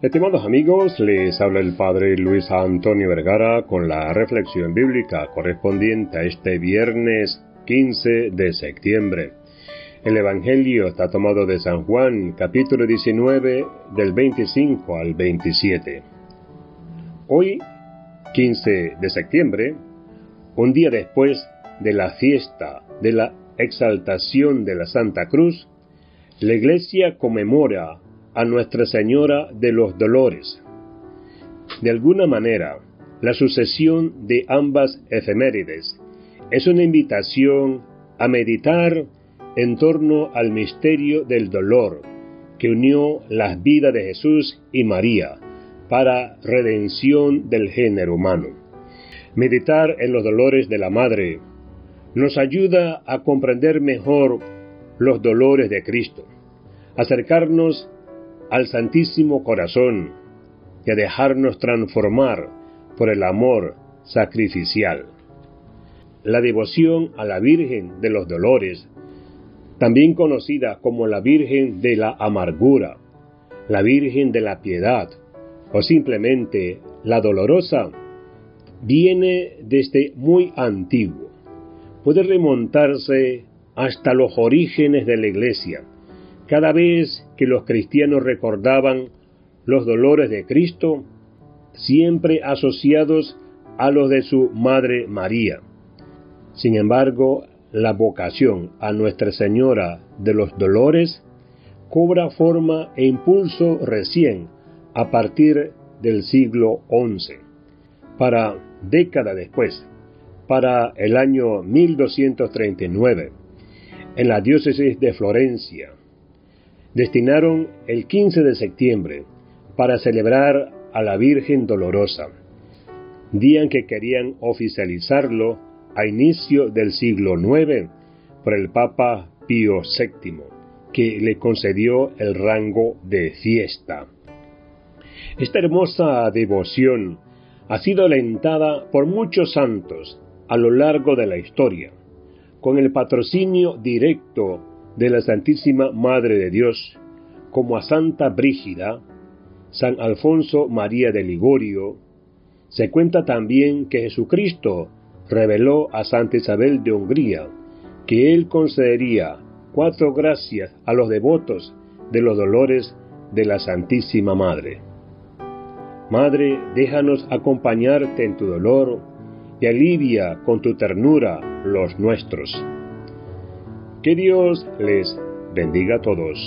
Estimados amigos, les habla el Padre Luis Antonio Vergara con la reflexión bíblica correspondiente a este viernes 15 de septiembre. El Evangelio está tomado de San Juan, capítulo 19, del 25 al 27. Hoy, 15 de septiembre, un día después de la fiesta de la exaltación de la Santa Cruz, la Iglesia conmemora a Nuestra Señora de los Dolores. De alguna manera, la sucesión de ambas efemérides es una invitación a meditar en torno al misterio del dolor que unió las vidas de Jesús y María para redención del género humano. Meditar en los dolores de la Madre nos ayuda a comprender mejor los dolores de Cristo, acercarnos al Santísimo Corazón y a dejarnos transformar por el amor sacrificial. La devoción a la Virgen de los Dolores, también conocida como la Virgen de la Amargura, la Virgen de la Piedad o simplemente la Dolorosa, viene desde muy antiguo. Puede remontarse hasta los orígenes de la Iglesia, cada vez que los cristianos recordaban los dolores de Cristo, siempre asociados a los de su Madre María. Sin embargo, la vocación a Nuestra Señora de los Dolores cobra forma e impulso recién a partir del siglo XI. Para década después, para el año 1239, en la diócesis de Florencia, destinaron el 15 de septiembre para celebrar a la Virgen Dolorosa, día en que querían oficializarlo a inicio del siglo IX por el Papa Pío VII, que le concedió el rango de fiesta. Esta hermosa devoción ha sido alentada por muchos santos a lo largo de la historia, con el patrocinio directo de la Santísima Madre de Dios, como a Santa Brígida, San Alfonso María de Ligorio, se cuenta también que Jesucristo reveló a Santa Isabel de Hungría que él concedería cuatro gracias a los devotos de los dolores de la Santísima Madre. Madre, déjanos acompañarte en tu dolor y alivia con tu ternura los nuestros. Que Dios les bendiga a todos.